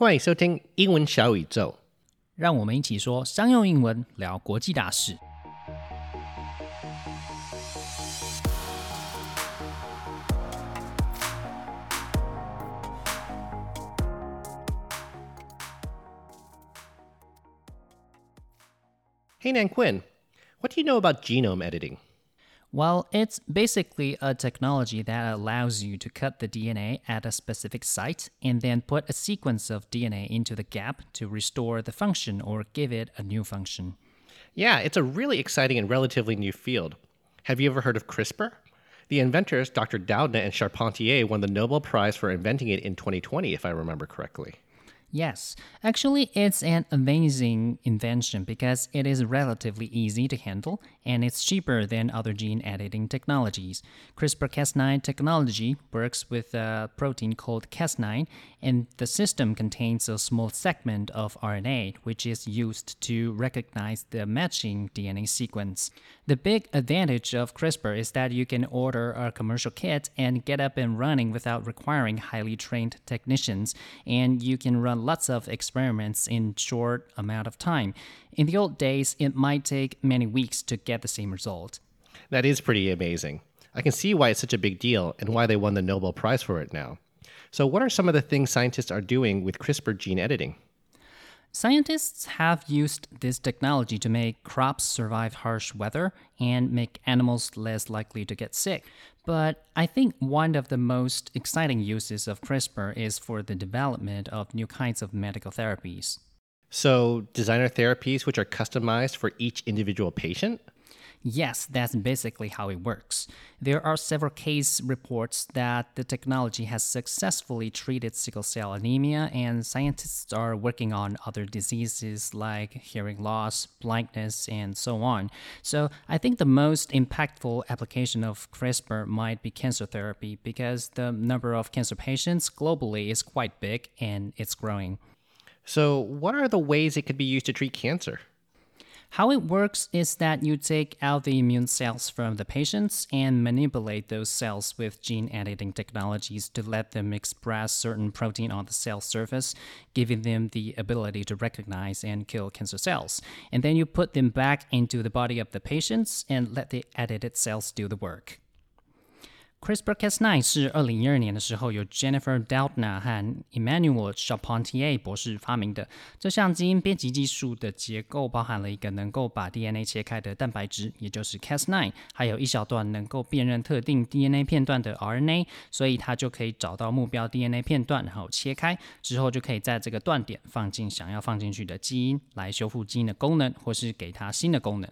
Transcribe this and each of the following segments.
欢迎收听英文小宇宙。让我们一起说商用英文，聊国际大事。Hey, Nan Quinn, what do you know about genome editing? Well, it's basically a technology that allows you to cut the DNA at a specific site and then put a sequence of DNA into the gap to restore the function or give it a new function. Yeah, it's a really exciting and relatively new field. Have you ever heard of CRISPR? The inventors, Dr. Doudna and Charpentier, won the Nobel Prize for inventing it in 2020, if I remember correctly. Yes, actually, it's an amazing invention because it is relatively easy to handle and it's cheaper than other gene editing technologies. CRISPR Cas9 technology works with a protein called Cas9, and the system contains a small segment of RNA which is used to recognize the matching DNA sequence. The big advantage of CRISPR is that you can order a commercial kit and get up and running without requiring highly trained technicians, and you can run lots of experiments in short amount of time. In the old days, it might take many weeks to get the same result. That is pretty amazing. I can see why it's such a big deal and why they won the Nobel Prize for it now. So, what are some of the things scientists are doing with CRISPR gene editing? Scientists have used this technology to make crops survive harsh weather and make animals less likely to get sick. But I think one of the most exciting uses of CRISPR is for the development of new kinds of medical therapies. So, designer therapies which are customized for each individual patient? Yes, that's basically how it works. There are several case reports that the technology has successfully treated sickle cell anemia, and scientists are working on other diseases like hearing loss, blindness, and so on. So, I think the most impactful application of CRISPR might be cancer therapy because the number of cancer patients globally is quite big and it's growing. So, what are the ways it could be used to treat cancer? How it works is that you take out the immune cells from the patients and manipulate those cells with gene editing technologies to let them express certain protein on the cell surface, giving them the ability to recognize and kill cancer cells. And then you put them back into the body of the patients and let the edited cells do the work. CRISPR-Cas9 是二零一二年的时候由 Jennifer Doudna 和 Emmanuel Charpentier 博士发明的。这项基因编辑技术的结构包含了一个能够把 DNA 切开的蛋白质，也就是 Cas9，还有一小段能够辨认特定 DNA 片段的 RNA，所以它就可以找到目标 DNA 片段，然后切开之后就可以在这个断点放进想要放进去的基因，来修复基因的功能，或是给它新的功能。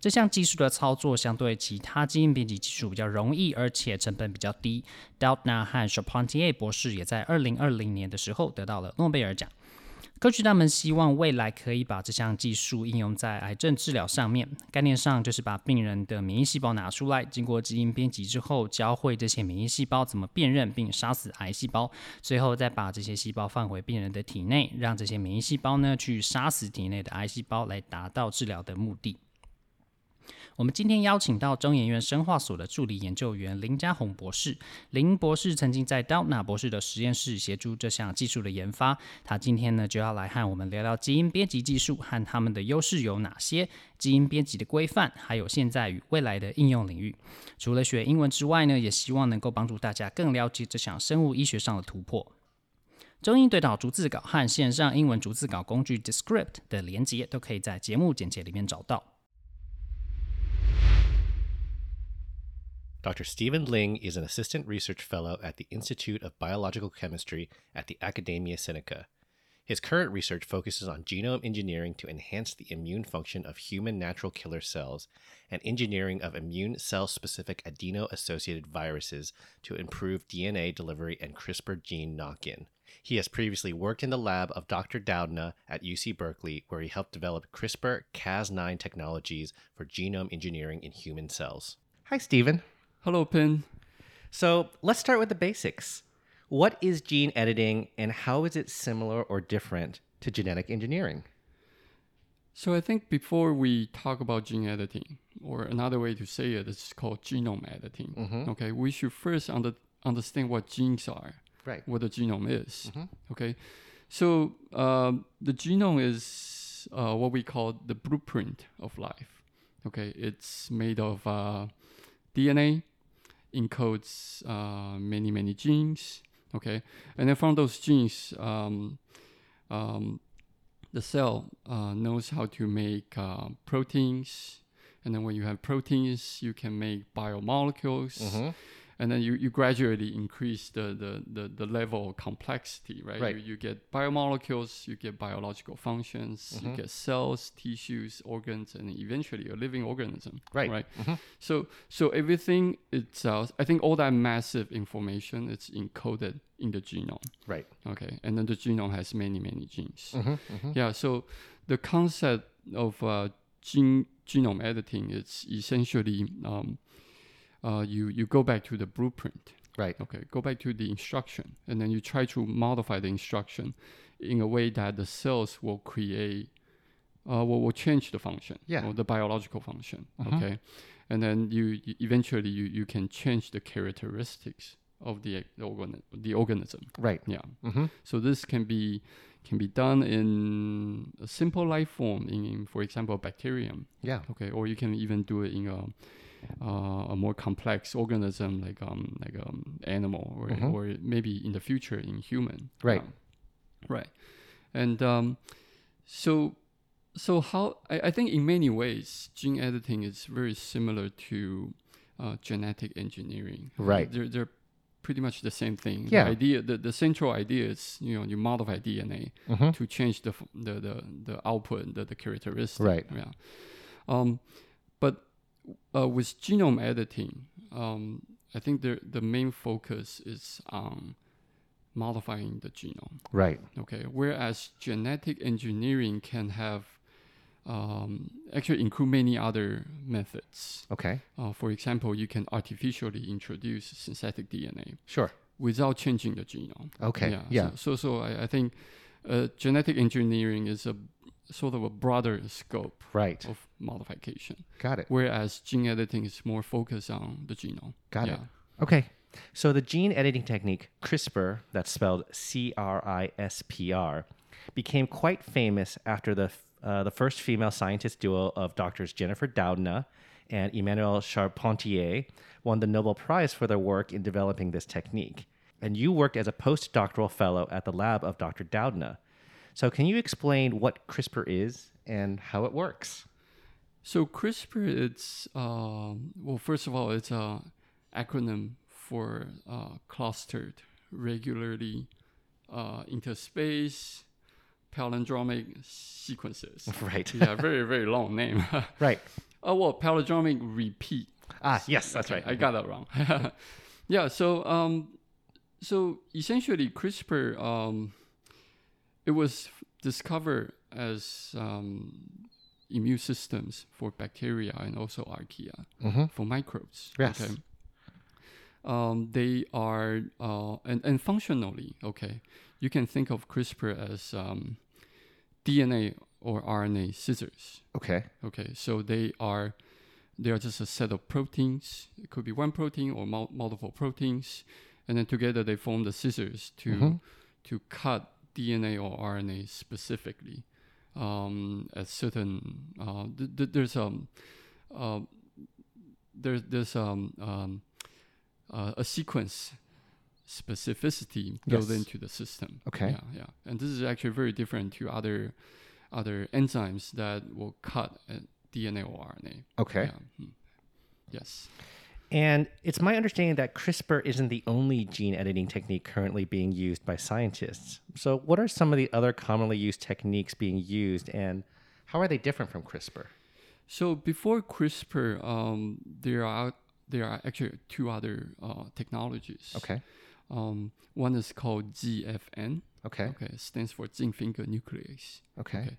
这项技术的操作相对其他基因编辑技术比较容易，而且成本比较低。Doudna 和 s h a p o n t i e r 博士也在二零二零年的时候得到了诺贝尔奖。科学家们希望未来可以把这项技术应用在癌症治疗上面。概念上就是把病人的免疫细胞拿出来，经过基因编辑之后，教会这些免疫细胞怎么辨认并杀死癌细胞，最后再把这些细胞放回病人的体内，让这些免疫细胞呢去杀死体内的癌细胞，来达到治疗的目的。我们今天邀请到中研院生化所的助理研究员林家宏博士。林博士曾经在 Doudna 博士的实验室协助这项技术的研发。他今天呢就要来和我们聊聊基因编辑技术和他们的优势有哪些，基因编辑的规范，还有现在与未来的应用领域。除了学英文之外呢，也希望能够帮助大家更了解这项生物医学上的突破。中英对照逐字稿和线上英文逐字稿工具 Descript 的连接都可以在节目简介里面找到。Dr. Stephen Ling is an assistant research fellow at the Institute of Biological Chemistry at the Academia Sinica. His current research focuses on genome engineering to enhance the immune function of human natural killer cells and engineering of immune cell specific adeno associated viruses to improve DNA delivery and CRISPR gene knock in. He has previously worked in the lab of Dr. Doudna at UC Berkeley, where he helped develop CRISPR Cas9 technologies for genome engineering in human cells. Hi, Stephen. Hello, Pin. So let's start with the basics. What is gene editing and how is it similar or different to genetic engineering? So I think before we talk about gene editing, or another way to say it is called genome editing. Mhm. Okay, we should first under, understand what genes are, Right. what the genome is. Mhm. Okay, So um, the genome is uh, what we call the blueprint of life. Okay, it's made of uh, DNA, encodes uh, many many genes. Okay, and then from those genes, um, um, the cell uh, knows how to make uh, proteins, and then when you have proteins, you can make biomolecules Mm-hmm. And then you, you gradually increase the, the, the, the level of complexity, right? Right. You, you get biomolecules, you get biological functions, you Mhm. get cells, tissues, organs, and eventually a living organism, Right. right? Mhm. So so everything itself, I think all that massive information is encoded in the genome, Right. okay? And then the genome has many many genes. Mm-hmm. Mm-hmm. Yeah, so the concept of uh, gene genome editing is essentially um, uh, you you go back to the blueprint. Right. Okay, go back to the instruction, and then you try to modify the instruction in a way that the cells will create, uh, will, will change the function, Yeah. or the biological function. Mhm. Okay, and then you, you eventually you, you can change the characteristics of the the, organ, the organism. Right. Yeah. Mm-hmm. So this can be can be done in a simple life form, in, in for example, bacterium. Yeah. Okay, or you can even do it in a uh, a more complex organism like um like um animal or Mhm. or maybe in the future in human. Right. Um, right. And um, so so how I, I think in many ways gene editing is very similar to uh, genetic engineering. Right. They're they're pretty much the same thing. Yeah. The idea the, the central idea is you know you modify DNA Mm-hmm. to change the f- the the, the output the, the characteristic. Right. Yeah. Um, but uh, with genome editing, um, I think the the main focus is on modifying the genome. Right. Okay. Whereas genetic engineering can have um, actually include many other methods. Okay. Uh, for example, you can artificially introduce synthetic DNA Sure. without changing the genome. Okay. Yeah. Yeah. So, so, so I, I think uh, genetic engineering is a sort of a broader scope Right. of modification, Got it. whereas gene editing is more focused on the genome. Got yeah. it. Okay. So the gene editing technique CRISPR, that's spelled C R I S P R, became quite famous after the uh, the first female scientist duo of doctors Jennifer Doudna and Emmanuel Charpentier won the Nobel Prize for their work in developing this technique. And you worked as a postdoctoral fellow at the lab of Dr. Doudna. So can you explain what CRISPR is and how it works? So CRISPR, it's um, well, first of all, it's a acronym for uh, clustered, regularly uh, interspace palindromic sequences. Right. yeah, very very long name. Right. oh well, palindromic repeat. Ah, yes, that's Okay, right. I got that wrong. yeah. So um, so essentially, CRISPR um, it was discovered as um, immune systems for bacteria and also archaea Mm-hmm. for microbes. Yes. Um, they are uh, and and functionally okay. You can think of CRISPR as um, DNA or RNA scissors. Okay. Okay, so they are they are just a set of proteins. It could be one protein or mul- multiple proteins, and then together they form the scissors to Mhm. to cut DNA or RNA specifically um, at certain. Uh, th- th- there's um uh, there's there's um, um uh, a sequence specificity built Yes. into the system. Okay. Yeah, yeah, and this is actually very different to other other enzymes that will cut uh, DNA or RNA. Okay. Yeah. hmm. Yes. And it's my understanding that CRISPR isn't the only gene editing technique currently being used by scientists. So, what are some of the other commonly used techniques being used, and how are they different from CRISPR? So before CRISPR, um, there are there are actually two other uh, technologies. Okay. Um, one is called GFN. Okay. Okay, it stands for zinc finger nuclease. Okay. Okay.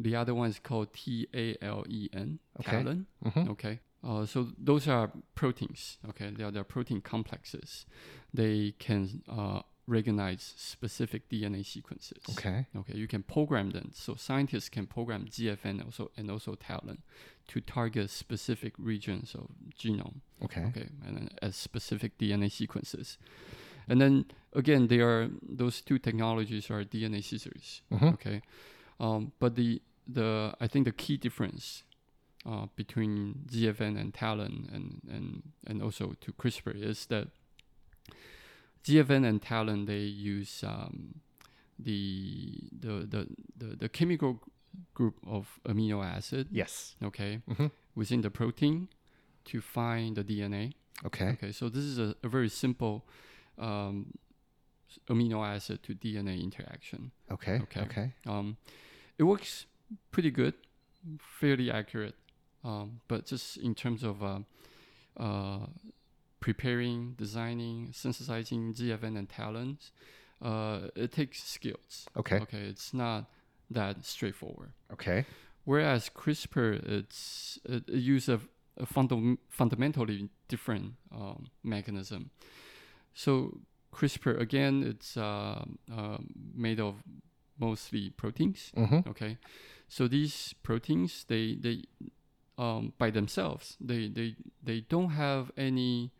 The other one is called TALEN. Okay. Talon. Mm-hmm. Okay. Uh, so those are proteins. Okay, they are the protein complexes. They can uh, recognize specific DNA sequences. Okay. Okay, you can program them. So scientists can program GFN also and also Talon to target specific regions of genome. Okay. Okay, and then as specific DNA sequences. And then again, they are those two technologies are DNA scissors. Mhm. Okay, um, but the the I think the key difference uh, between ZFN and Talon and and and also to CRISPR is that ZFN and Talon they use um, the, the the the the chemical group of amino acid Yes. okay Mhm. within the protein to find the DNA. Okay. Okay, so this is a, a very simple um, amino acid to DNA interaction. Okay. Okay. Okay. Um, it works pretty good, fairly accurate, um, but just in terms of uh, uh, preparing, designing, synthesizing ZFN and talents, uh, it takes skills. Okay. Okay, it's not that straightforward. Okay. Whereas CRISPR, it's it, it uses a, a fundam- fundamentally different um, mechanism. So CRISPR again, it's uh, uh, made of mostly proteins. Mm-hmm. Okay, so these proteins they they um, by themselves they they they don't have any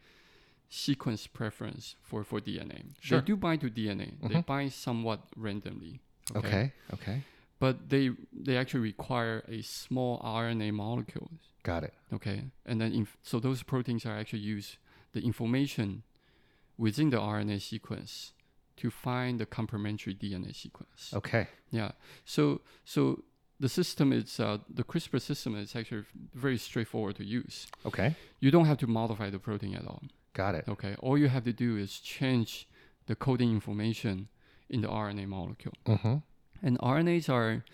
sequence preference for for DNA. Sure. They do bind to DNA. They Mhm. bind somewhat randomly. Okay. Okay. But they they actually require a small RNA molecule. Got it. Okay, and then inf- so those proteins are actually use the information within the RNA sequence to find the complementary DNA sequence. Okay. Yeah. So so the system is uh, the CRISPR system is actually very straightforward to use. Okay. You don't have to modify the protein at all. Got it. Okay. All you have to do is change the coding information in the RNA molecule. Mm-hmm. And RNAs are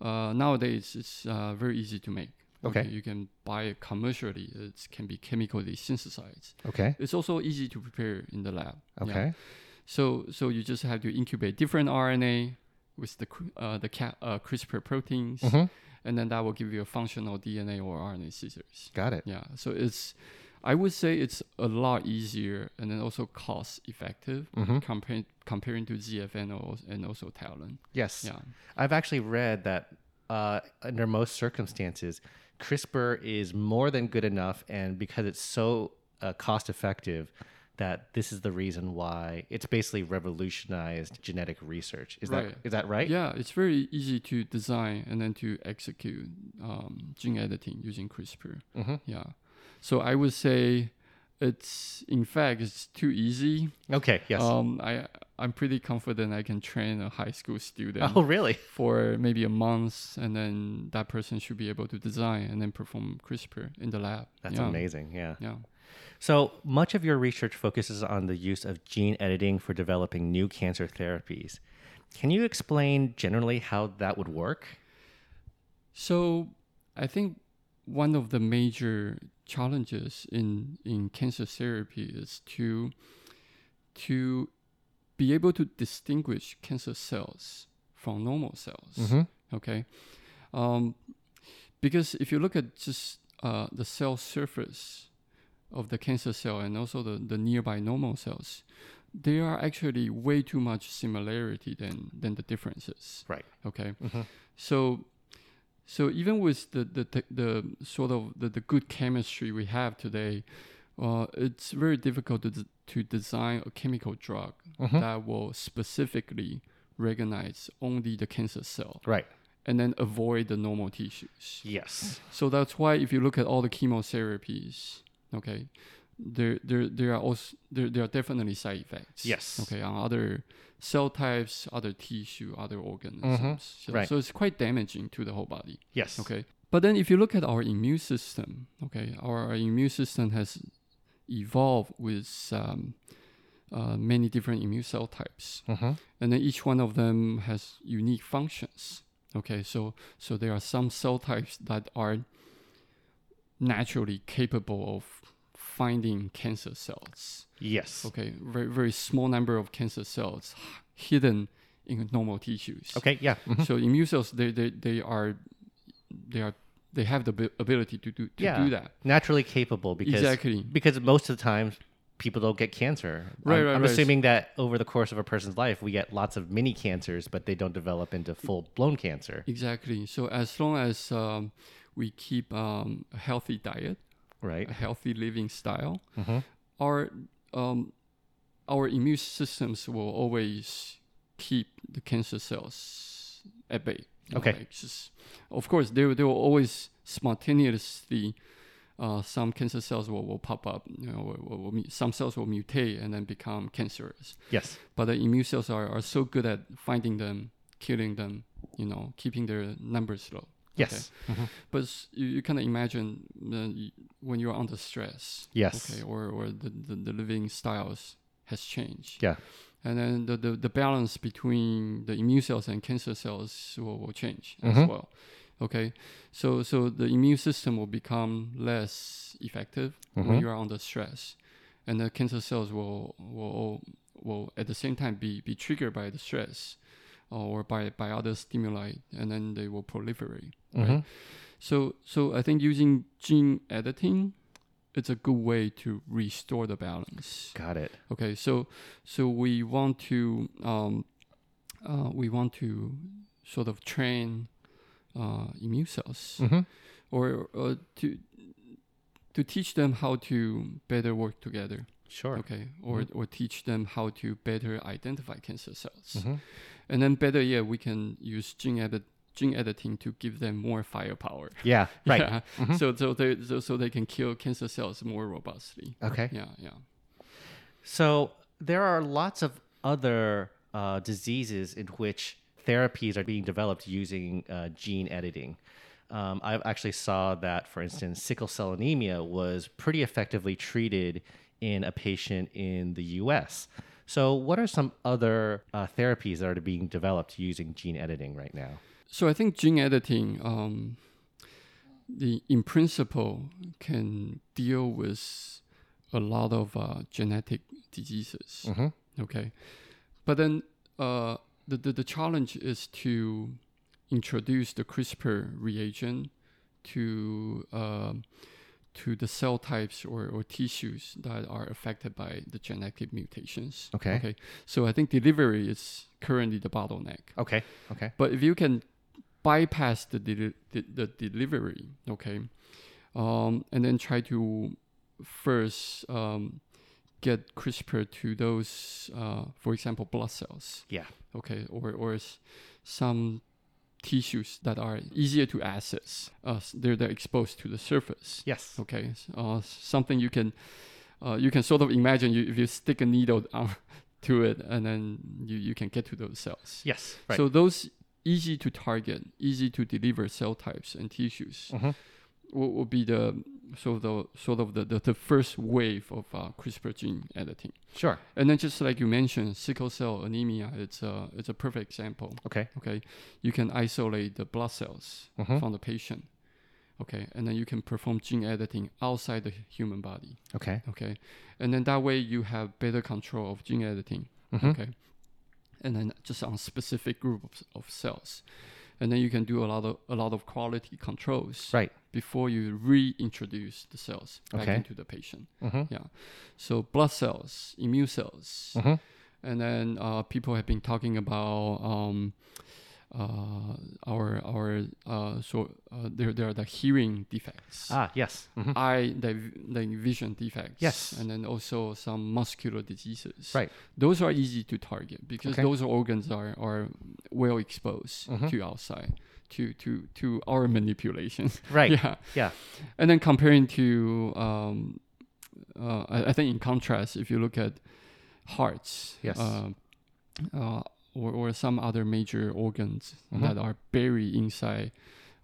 uh, nowadays it's uh, very easy to make. Okay. You can buy it commercially. It can be chemically synthesized. Okay. It's also easy to prepare in the lab. Yeah. Okay. So so you just have to incubate different RNA with the uh, the ca- uh, CRISPR proteins, Mm-hmm. and then that will give you a functional DNA or RNA scissors. Got it. Yeah. So it's I would say it's a lot easier and then also cost effective Mm-hmm. comparing comparing to ZFN or, and also Talon. Yes. Yeah. I've actually read that uh, under most circumstances, CRISPR is more than good enough, and because it's so uh, cost effective, that this is the reason why it's basically revolutionized genetic research. Is Right. that is that right? Yeah, it's very easy to design and then to execute um, gene editing using CRISPR. Mm-hmm. Yeah. So I would say it's in fact it's too easy. Okay. Yes. Um, I I'm pretty confident I can train a high school student oh, really? for maybe a month, and then that person should be able to design and then perform CRISPR in the lab. That's yeah. amazing. Yeah. Yeah. So much of your research focuses on the use of gene editing for developing new cancer therapies. Can you explain generally how that would work? So I think one of the major challenges in in cancer therapy is to to be able to distinguish cancer cells from normal cells. Mm-hmm. Okay, um, because if you look at just uh, the cell surface of the cancer cell and also the, the nearby normal cells, there are actually way too much similarity than than the differences. Right. Okay, Mhm. so so even with the the, the, the sort of the, the good chemistry we have today, uh, it's very difficult to, d- to design a chemical drug Mhm. that will specifically recognize only the cancer cell Right. and then avoid the normal tissues. Yes. So that's why if you look at all the chemotherapies, okay, there there there are also there, there are definitely side effects. Yes. Okay, on other cell types, other tissue, other organisms. Mhm. So, Right. so it's quite damaging to the whole body. Yes. Okay. But then if you look at our immune system, okay, our immune system has evolved with um, uh, many different immune cell types Mm-hmm. and then each one of them has unique functions okay so so there are some cell types that are naturally capable of finding cancer cells Yes. okay very very small number of cancer cells hidden in normal tissues Okay. Yeah. mhm. so immune cells they, they they are they are they have the ability to do to Yeah. do that Naturally capable because exactly because most of the time people don't get cancer. Right, I'm, right, I'm right. assuming that over the course of a person's life, we get lots of mini cancers, but they don't develop into full blown cancer. exactly so as long as um, we keep um, a healthy diet Right. a healthy living style Mhm. our um, our immune systems will always keep the cancer cells at bay. you know, Okay. like just, of course, there there will always spontaneously. Uh, some cancer cells will, will pop up, you know, will, will, will, some cells will mutate and then become cancerous Yes. but the immune cells are, are so good at finding them, killing them, you know, keeping their numbers low. Yes. But you, you kind of imagine uh, when you're under stress, Yes. okay, or, or the, the, the living styles has changed. Yeah. And then the, the, the balance between the immune cells and cancer cells will, will change Mhm. as well. Okay. So so the immune system will become less effective Mhm. when you are under stress. And the cancer cells will will will at the same time be, be triggered by the stress or by, by other stimuli and then they will proliferate. Right. Mhm. So so I think using gene editing it's a good way to restore the balance. Got it. Okay, so so we want to um, uh, we want to sort of train uh, immune cells Mm-hmm. or uh, to to teach them how to better work together. Sure. Okay, or or teach them how to better identify cancer cells, Mm-hmm. And then better yet, we can use gene edit gene editing to give them more firepower. Yeah. Right. Yeah. Mhm. So so they so, so they can kill cancer cells more robustly. Okay. Yeah, yeah. So there are lots of other uh, diseases in which therapies are being developed using uh, gene editing. Um, I actually saw that, for instance, sickle cell anemia was pretty effectively treated in a patient in the U.S. So, what are some other uh, therapies that are being developed using gene editing right now? So I think gene editing, um, the in principle, can deal with a lot of uh, genetic diseases. Mm-hmm. Okay, but then uh, the, the the challenge is to introduce the CRISPR reagent to um, to the cell types or, or tissues that are affected by the genetic mutations. Okay. Okay. So I think delivery is currently the bottleneck. Okay. Okay. But if you can bypass the deli- the, the delivery, okay, um, and then try to first um, get CRISPR to those, uh, for example, blood cells, Yeah. okay, or or some tissues that are easier to access. Uh, they're, they're exposed to the surface. Yes. Okay, uh, something you can uh, you can sort of imagine you, if you stick a needle on to it, and then you, you can get to those cells. Yes. Right. So those easy to target, easy to deliver cell types and tissues Mhm. will, will be the sort of the sort of the, the, the first wave of uh, CRISPR gene editing. Sure. And then just like you mentioned, sickle cell anemia, it's a it's a perfect example. Okay. Okay, you can isolate the blood cells Mhm. from the patient. Okay, and then you can perform gene editing outside the human body. Okay. Okay, and then that way you have better control of gene editing. Mhm. Okay, and then just on specific group of, of cells, and then you can do a lot of a lot of quality controls Right. before you reintroduce the cells back Okay. into the patient. Mm-hmm. Yeah, so blood cells, immune cells, Mm-hmm. and then uh, people have been talking about um, uh, our our uh, so uh, there there are the hearing defects Ah. Yes. Mm-hmm. eye the, the vision defects Yes. and then also some muscular diseases Right. those are easy to target because Okay. those organs are, are well exposed Mhm. to outside to to to our manipulation Right. yeah Yeah. and then comparing to um uh, I, I think in contrast if you look at hearts Yes. uh, uh, or, or some other major organs Mhm. that are buried inside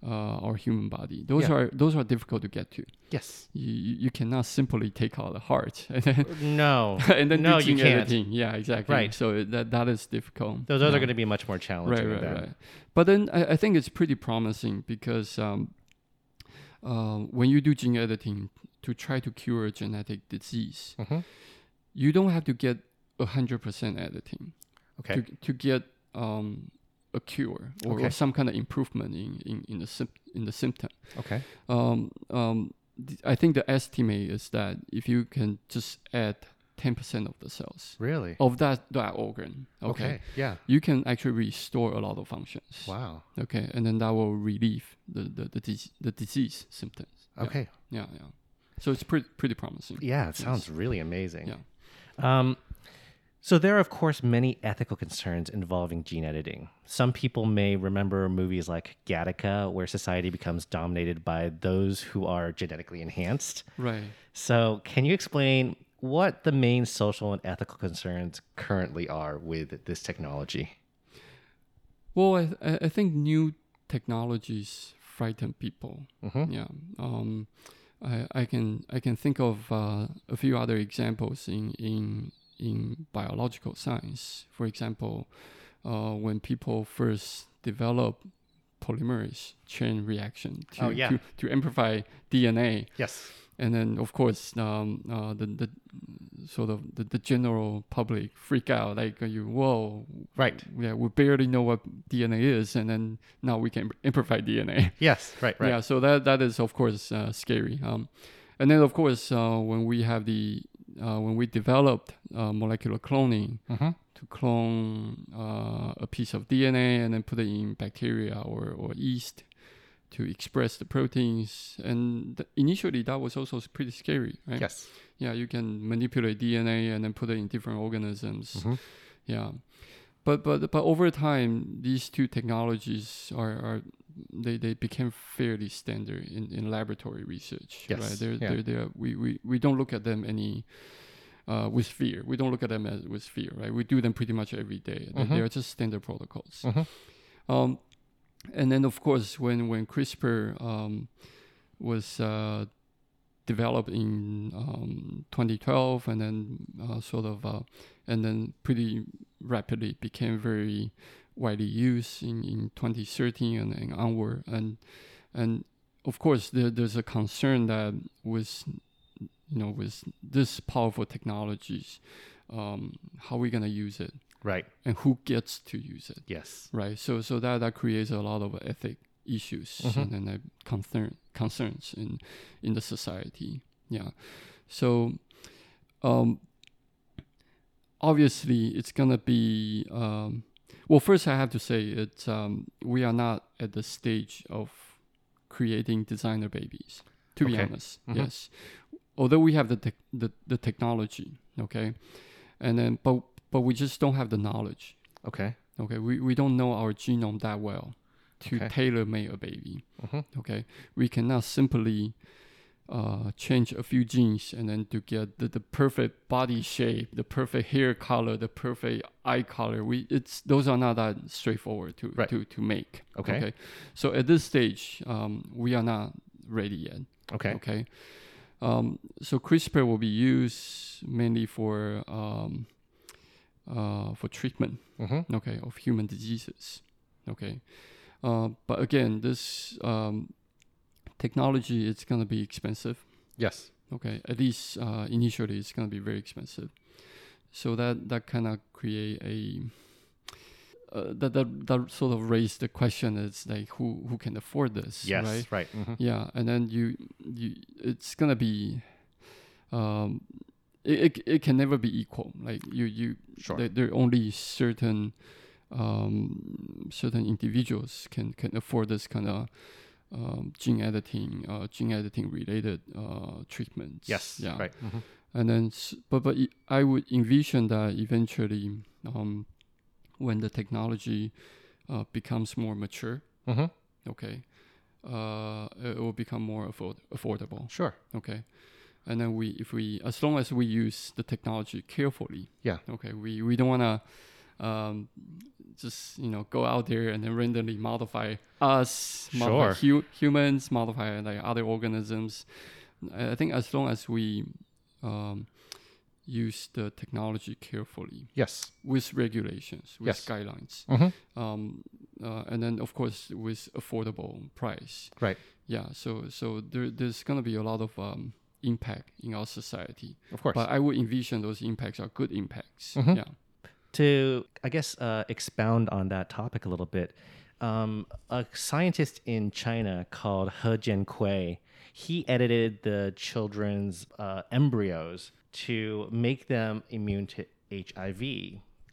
uh, our human body those Yeah. are those are difficult to get to Yes. you, you cannot simply take out the heart and then No. and then No, you can't. editing. Yeah, exactly. Right. So that that is difficult. Those, those yeah. are going to be much more challenging. right, right, right. But then I, I think it's pretty promising because um, uh, when you do gene editing to try to cure a genetic disease, Mhm. you don't have to get hundred percent editing Okay. to to get um, a cure or, Okay. or some kind of improvement in in, in the symp- in the symptom. Okay. Um, um, th- I think the estimate is that if you can just add ten percent of the cells Really? of that that organ, okay, Okay. Yeah. you can actually restore a lot of functions. Wow. Okay, and then that will relieve the the the, dis- the disease symptoms. Yeah, Okay. Yeah, yeah. So it's pretty pretty promising. Yeah, it Yes. sounds really amazing. Yeah. Um, So, there are, of course, many ethical concerns involving gene editing. Some people may remember movies like Gattaca, where society becomes dominated by those who are genetically enhanced. Right. So, can you explain what the main social and ethical concerns currently are with this technology? Well, I, I think new technologies frighten people. Mhm. Yeah. Um, I, I can I can think of uh, a few other examples in in in biological science. For example, uh, when people first develop polymerase chain reaction to, Oh, yeah. to, to amplify DNA, Yes. and then of course um, uh, the the sort of the, the general public freak out like uh, you whoa Right. yeah we barely know what DNA is and then now we can amplify DNA Yes. Right. Right. yeah so that that is of course uh, scary um, and then of course uh, when we have the uh, when we developed uh, molecular cloning Mm-hmm. to clone uh, a piece of DNA and then put it in bacteria or, or yeast to express the proteins. And th- initially, that was also pretty scary, right? Yes. Yeah, you can manipulate DNA and then put it in different organisms. Mhm. Yeah, but but but over time, these two technologies are are they, they became fairly standard in, in laboratory research. Yes, Right. They're, yeah. they're, they're, we, we, we don't look at them any uh, with fear. We don't look at them as with fear, right? We do them pretty much every day. They, they are just standard protocols. Mhm. Um, and then of course when when CRISPR um, was uh, developed in um, 2012 and then uh, sort of uh, and then pretty rapidly became very widely used in, in 2013 and, and onward and and of course there, there's a concern that with you know with this powerful technologies um, how are we going to use it Right. and who gets to use it Yes. right so so that that creates a lot of ethic issues Mhm. and then uh, concern concerns in in the society yeah so um obviously it's gonna be um well first i have to say it's um we are not at the stage of creating designer babies to be Okay. honest Mhm. yes although we have the, tech the the technology okay and then but but we just don't have the knowledge Okay. Okay, we, we don't know our genome that well to Okay. tailor make a baby. Mhm. Okay, we cannot simply uh, change a few genes and then to get the, the perfect body shape, the perfect hair color, the perfect eye color. We it's those are not that straightforward to Right. to, to make. Okay. so at this stage, um, we are not ready yet. Okay. Okay. Um, so CRISPR will be used mainly for um, uh, for treatment Mm-hmm. okay, of human diseases. Okay, uh, but again, this um, technology it's gonna be expensive. Yes. Okay, at least uh, initially it's gonna be very expensive. So that that kind of create a uh, that, that that sort of raised the question is like who who can afford this Yes. right Right. Mhm. yeah and then you you it's gonna be um it, it, it can never be equal like you you Sure. there, there are only certain um certain individuals can can afford this kind of um, gene editing uh, gene editing related uh, treatments Yes. yeah Right. Mhm. and then but but I would envision that eventually um when the technology uh, becomes more mature Mhm. okay uh it will become more afford- affordable Sure. okay and then we if we as long as we use the technology carefully Yeah. okay we we don't want to um just you know go out there and then randomly modify us modify hu- humans modify like other organisms i think as long as we um use the technology carefully Yes. with regulations with Yes. guidelines Mm-hmm. um, uh, and then of course with affordable price. Right. Yeah. So so there, there's gonna be a lot of um, impact in our society, Of course. but I would envision those impacts are good impacts. Mhm. Yeah. To i guess uh, expound on that topic a little bit um, a scientist in china called he jiankui he edited the children's uh, embryos to make them immune to hiv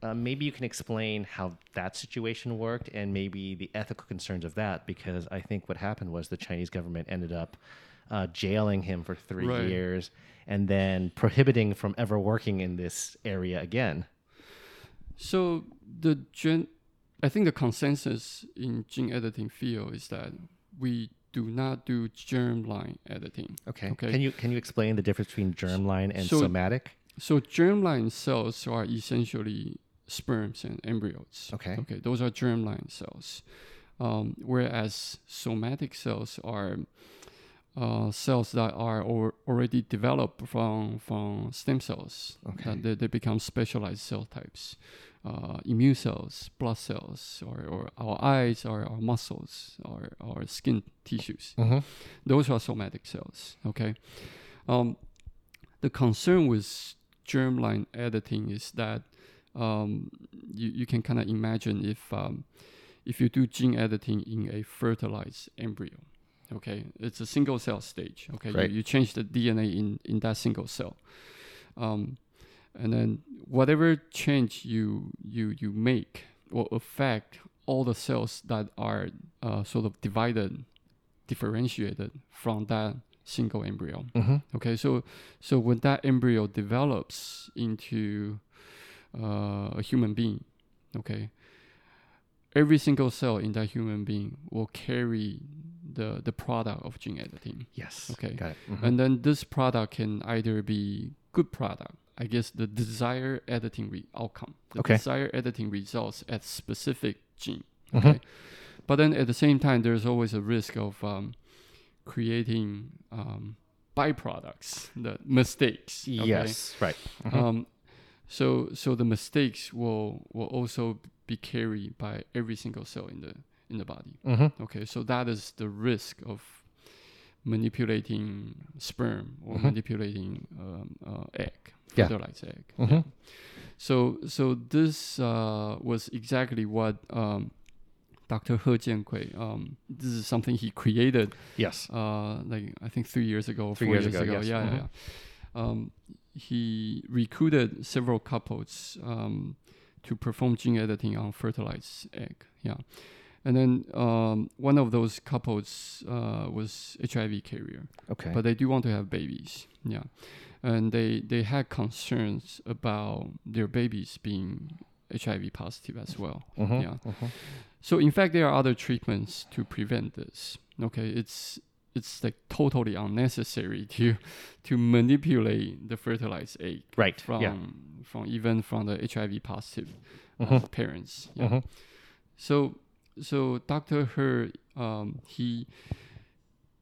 uh, maybe you can explain how that situation worked and maybe the ethical concerns of that because i think what happened was the chinese government ended up uh, jailing him for three Right. years and then prohibiting from ever working in this area again So the gen, I think the consensus in gene editing field is that we do not do germline editing. Okay. Okay. Can you can you explain the difference between germline and So- somatic? So germline cells are essentially sperms and embryos. Okay. Okay, those are germline cells. Um, whereas somatic cells are uh, cells that are or already developed from from stem cells. Okay. That they, they become specialized cell types. Uh, immune cells, blood cells, or, or our eyes, or our muscles, or our skin tissues. Mm-hmm. Those are somatic cells. Okay. Um, the concern with germline editing is that um, you, you can kind of imagine if um, if you do gene editing in a fertilized embryo. Okay, it's a single cell stage. Okay, Right. you, you change the DNA in in that single cell, um, and then whatever change you you you make will affect all the cells that are uh, sort of divided, differentiated from that single embryo. Mm-hmm. Okay, so so when that embryo develops into uh, a human being, okay, every single cell in that human being will carry the the product of gene editing, Yes. Okay. Got it. Mhm. and then this product can either be good product. I guess the desired editing re- outcome. The Okay. desired editing results at specific gene. Mhm. Okay. But then at the same time, there's always a risk of um, creating um, byproducts, the mistakes. okay? Yes. Right. Mhm. Um, so so the mistakes will will also be carried by every single cell in the in the body. mm-hmm. Okay, so that is the risk of manipulating sperm or Mhm. manipulating um, uh, egg, Yeah. fertilized egg. Mhm. So so this uh, was exactly what um, Dr. He Jiankui, um, this is something he created Yes. uh, like I think three years ago, Three four years years, ago, ago. yes. Yeah, Mhm. yeah, yeah. Um, he recruited several couples um, to perform gene editing on fertilized egg. Yeah, and then um, one of those couples uh, was HIV carrier, Okay. but they do want to have babies. Yeah, and they they had concerns about their babies being HIV positive as well. Mhm. yeah. Mhm. So in fact, there are other treatments to prevent this. Okay, it's it's like totally unnecessary to to manipulate the fertilized egg Right. from yeah. from even from the HIV positive uh, Mhm. parents. Yeah. So so Dr. Her um, he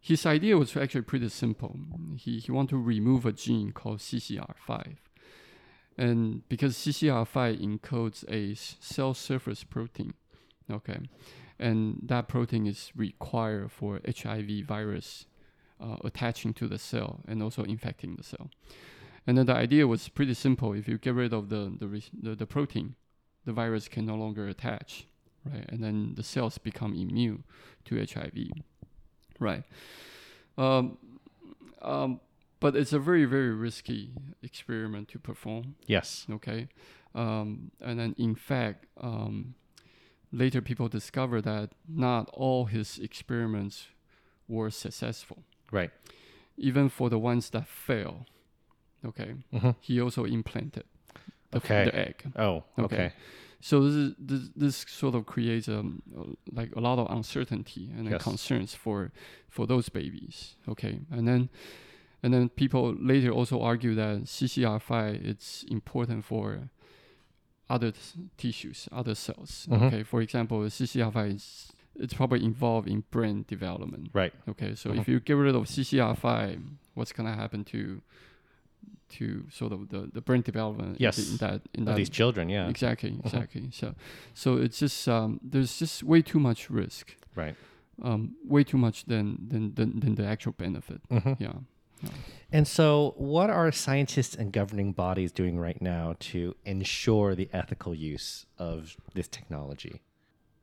his idea was actually pretty simple. He he wanted to remove a gene called CCR5. And because CCR5 encodes a cell surface protein, okay, and that protein is required for HIV virus uh, attaching to the cell and also infecting the cell. And then the idea was pretty simple. If you get rid of the the, the, the protein, the virus can no longer attach, right? And then the cells become immune to HIV, right? Um, um, but it's a very very risky experiment to perform. Yes. Okay, um, and then in fact, um, later people discovered that not all his experiments were successful. Right. Even for the ones that fail, okay, Mhm. he also implanted the, Okay. the egg. Oh. Okay. Okay. So this is, this this sort of creates um uh, like a lot of uncertainty and Yes. concerns for for those babies. Okay, and then and then people later also argue that CCR5 it's important for other t- tissues, other cells. Mhm. Okay, for example, CCR5 is it's probably involved in brain development. Right. Okay, so Mhm. if you get rid of CCR5, what's gonna happen to to sort of the, the brain development Yes. the- in that in Of that these children. Yeah. Exactly, Mhm. exactly. So, so it's just um, there's just way too much risk, Right. um, way too much than than than, than the actual benefit. Mhm. Yeah. And so, what are scientists and governing bodies doing right now to ensure the ethical use of this technology?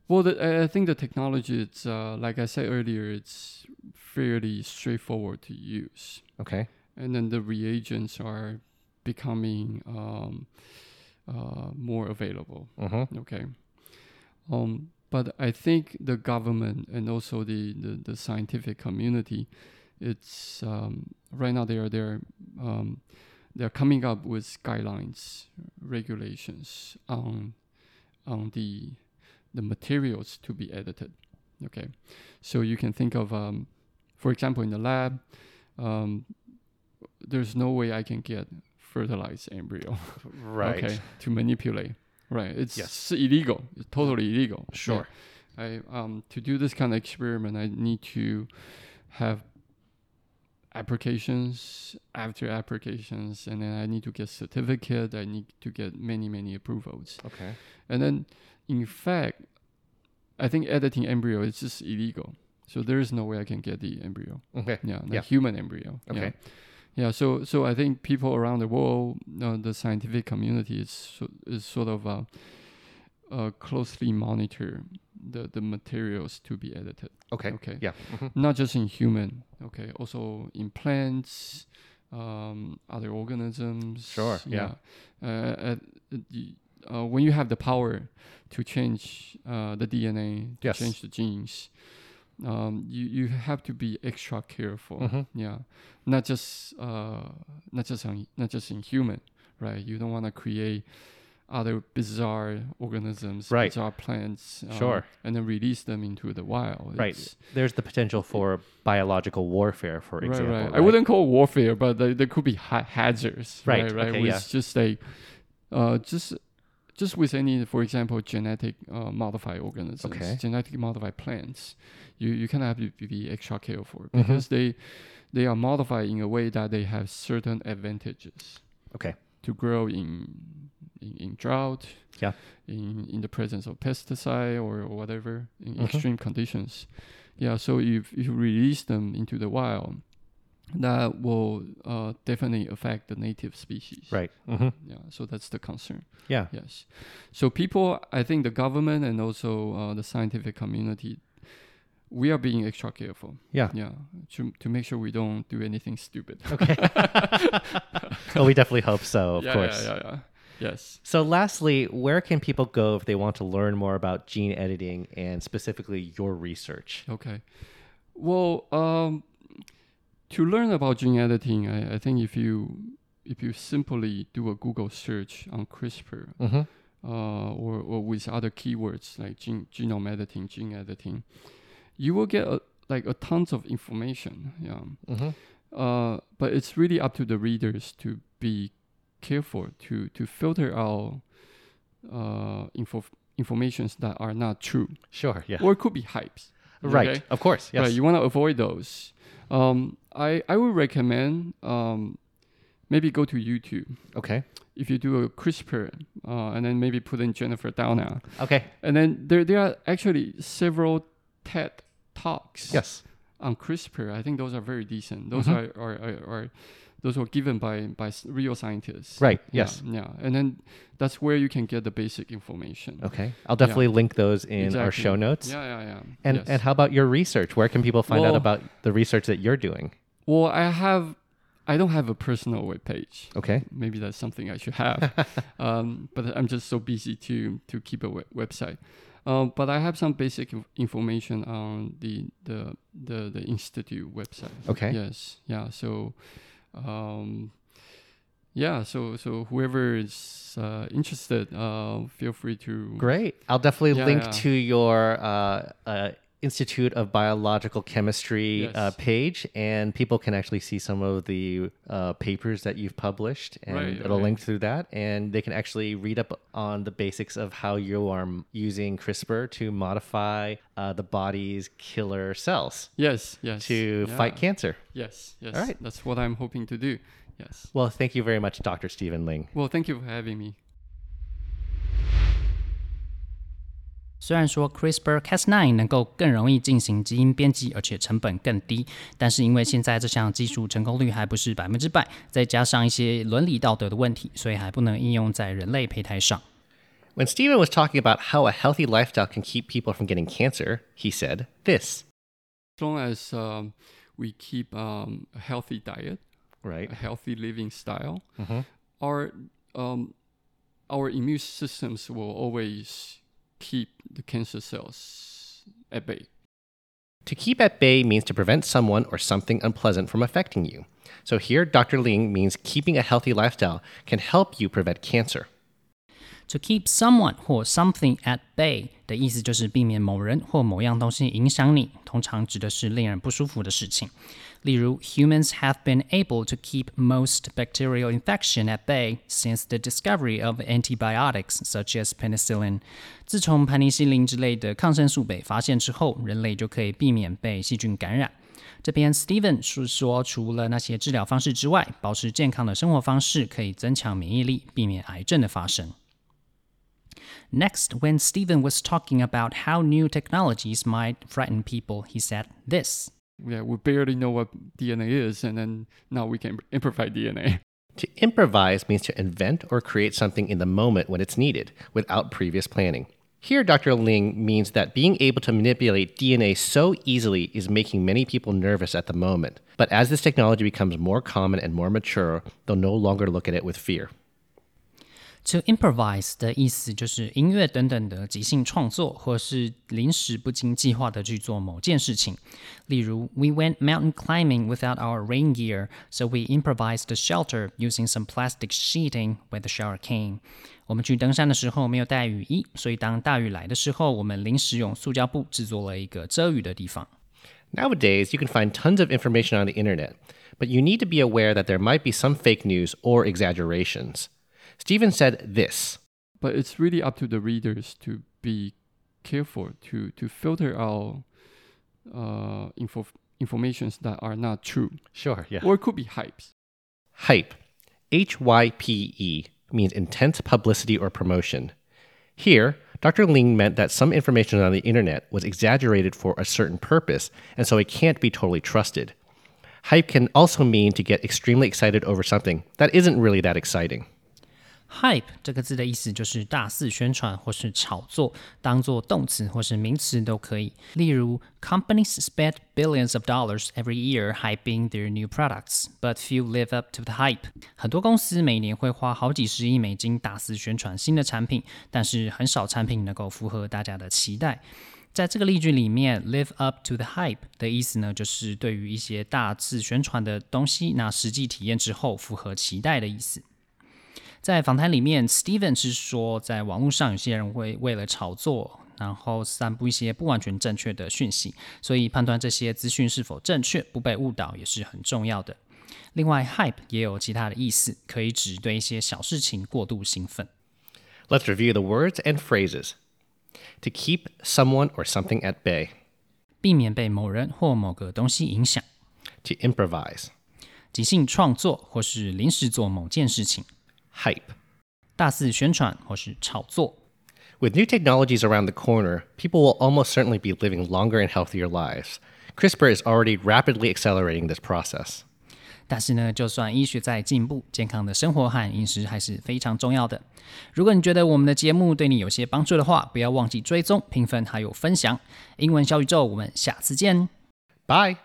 Well, the, I- I think the technology, it's uh, like I said earlier, it's fairly straightforward to use, Okay. And then the reagents are becoming um, uh, more available. Mm-hmm. Okay. Um, but I think the government and also the, the, the scientific community, it's um, right now they're they're um, they're coming up with guidelines, regulations on on the the materials to be edited. Okay, so you can think of, um, for example, in the lab, um, there's no way I can get fertilized embryo. Right. Okay, to manipulate. Right. It's Yes. illegal. It's totally illegal. Sure. Yeah. I um to do this kind of experiment, I need to have applications after applications, and then I need to get certificate. I need to get many many approvals, Okay. and then in fact, I think editing embryo is just illegal. So there is no way I can get the embryo. Okay. Yeah, the Yeah. human embryo. Okay. Yeah. Yeah, so so I think people around the world, uh, the scientific community is so, is sort of uh, uh, closely monitor the the materials to be edited. Okay. Okay. Yeah. mhm. Not just in human. Okay. Also in plants, um, other organisms. Sure, yeah. Uh, uh, the, uh, when you have the power to change uh, the DNA, to Yes. change the genes, um, you you have to be extra careful. Mhm. Yeah, not just uh, not just on not just in human, right? You don't want to create other bizarre organisms, Right. bizarre plants, um, Sure. and then release them into the wild. Right. There's the potential for biological warfare, for Right, example. right. I wouldn't call warfare, but there, there could be ha- hazards. Right, Right. Right. okay, yeah. just like, uh, just just with any, for example, genetic uh, modified organisms, Okay. genetic modified plants, you you kind of have to be extra careful Mhm. because they they are modified in a way that they have certain advantages Okay. to grow in in, in drought. Yeah. In in the presence of pesticide or, or whatever in Mhm. extreme conditions. Yeah. So if if you release them into the wild, that will uh, definitely affect the native species. Right. hmm Yeah. So that's the concern. Yeah. Yes. So people, I think the government and also uh, the scientific community, we are being extra careful. Yeah. Yeah. To to make sure we don't do anything stupid. Okay. well, we definitely hope so, of yeah, course. Yeah. Yeah. Yeah. Yes. So, lastly, where can people go if they want to learn more about gene editing and specifically your research? Okay. Well, um, to learn about gene editing, I, I think if you if you simply do a Google search on CRISPR Mm-hmm. uh, or or with other keywords like gene genome editing, gene editing, you will get a, like a tons of information. Yeah. Mm-hmm. Uh, but it's really up to the readers to be careful to to filter out uh, info informations that are not true Sure. Yeah. or it could be hypes. right. okay? Of course. Yes. Right, you want to avoid those. Um, I I would recommend um, maybe go to YouTube okay. if you do a CRISPR uh, and then maybe put in Jennifer Doudna, Okay. and then there there are actually several TED talks Yes. on CRISPR. I think those are very decent. Those Mhm. are, are, are, are those were given by by real scientists. Right. Yeah, Yes. Yeah, and then that's where you can get the basic information. Okay. I'll definitely link those in our show notes. Yeah, yeah, yeah. And yes. and how about your research? Where can people find out about the research that you're doing? well, I have. I don't have a personal web page. Okay. maybe that's something I should have. um, but I'm just so busy to to keep a we- website. Um, but I have some basic information on the, the the the institute website. Okay. Yes. Yeah. So, um, yeah. So so whoever is uh, interested, uh, feel free to. Great. I'll definitely Yeah, link yeah. to your uh, uh, Institute of Biological Chemistry uh, page, and people can actually see some of the uh, papers that you've published, and Right, it'll right. link through that, and they can actually read up on the basics of how you are using CRISPR to modify uh, the body's killer cells Yes. Yes. to yeah. fight cancer. Yes. Yes. All right. That's what I'm hoping to do. Yes. Well, thank you very much, Dr. Steven Ling. Well, thank you for having me. 虽然说 CRISPR-Cas9 能够更容易进行基因编辑，而且成本更低，但是因为现在这项技术成功率还不是百分之百，再加上一些伦理道德的问题，所以还不能应用在人类胚胎上。When Steven was talking about how a healthy lifestyle can keep people from getting cancer, he said this: "As long as um, we keep um, a healthy diet, right, a healthy living style, mm -hmm. our um, our immune systems will always." keep the cancer cells at bay. To keep at bay means to prevent someone or something unpleasant from affecting you. So here, Dr. Ling means keeping a healthy lifestyle can help you prevent cancer. To keep someone 或 something at bay 的意思就是避免某人或某样东西影响你，通常指的是令人不舒服的事情。 例如，humans have been able to keep most bacterial infection at bay since the discovery of antibiotics such as penicillin。自从盘尼西林之类的抗生素被发现之后，人类就可以避免被细菌感染。这边 Steven 是说，除了那些治疗方式之外，保持健康的生活方式可以增强免疫力，避免癌症的发生。Next, when Steven was talking about how new technologies might frighten people, he said this. Yeah, we barely know what DNA is, and then now we can improvise DNA. To improvise means to invent or create something in the moment when it's needed, without previous planning. Here, Dr. Ling means that being able to manipulate DNA so easily is making many people nervous at the moment. But as this technology becomes more common and more mature, they'll no longer look at it with fear. To improvise 的意思就是音乐等等的即兴创作，或是临时不经计划的去做某件事情。例如，We went mountain climbing without our rain gear, so we improvised a shelter using some plastic sheeting when the shower came. 我们去登山的时候没有带雨衣，所以当大雨来的时候，我们临时用塑胶布制作了一个遮雨的地方。Nowadays, you can find tons of information on the internet, but you need to be aware that there might be some fake news or exaggerations. Steven said this. But it's really up to the readers to be careful to to filter out uh, info informations that are not true Sure, yeah. or it could be hypes. Hype, H Y P E, means intense publicity or promotion. Here, Dr. Ling meant that some information on the internet was exaggerated for a certain purpose, and so it can't be totally trusted. Hype can also mean to get extremely excited over something that isn't really that exciting. Hype 这个字的意思就是大肆宣传或是炒作，当做动词或是名词都可以。例如，Companies spend billions of dollars every year hyping their new products, but few live up to the hype。很多公司每年会花好几十亿美金大肆宣传新的产品，但是很少产品能够符合大家的期待。在这个例句里面，live up to the hype 的意思呢，就是对于一些大肆宣传的东西，那实际体验之后符合期待的意思。在访谈里面，Steven 是说，在网络上有些人会为了炒作，然后散布一些不完全正确的讯息，所以判断这些资讯是否正确，不被误导也是很重要的。另外，hype 也有其他的意思，可以指对一些小事情过度兴奋。Let's review the words and phrases. To keep someone or something at bay. 避免被某人或某个东西影响，To improvise. 即兴创作或是临时做某件事情，Hype. 大肆宣传或是炒作。 With new technologies around the corner, people will almost certainly be living longer and healthier lives. CRISPR is already rapidly accelerating this process. 但是呢，就算医学在进步，健康的生活和饮食还是非常重要的。如果你觉得我们的节目对你有些帮助的话，不要忘记追踪、评分还有分享。英文小宇宙，我们下次见。 Bye!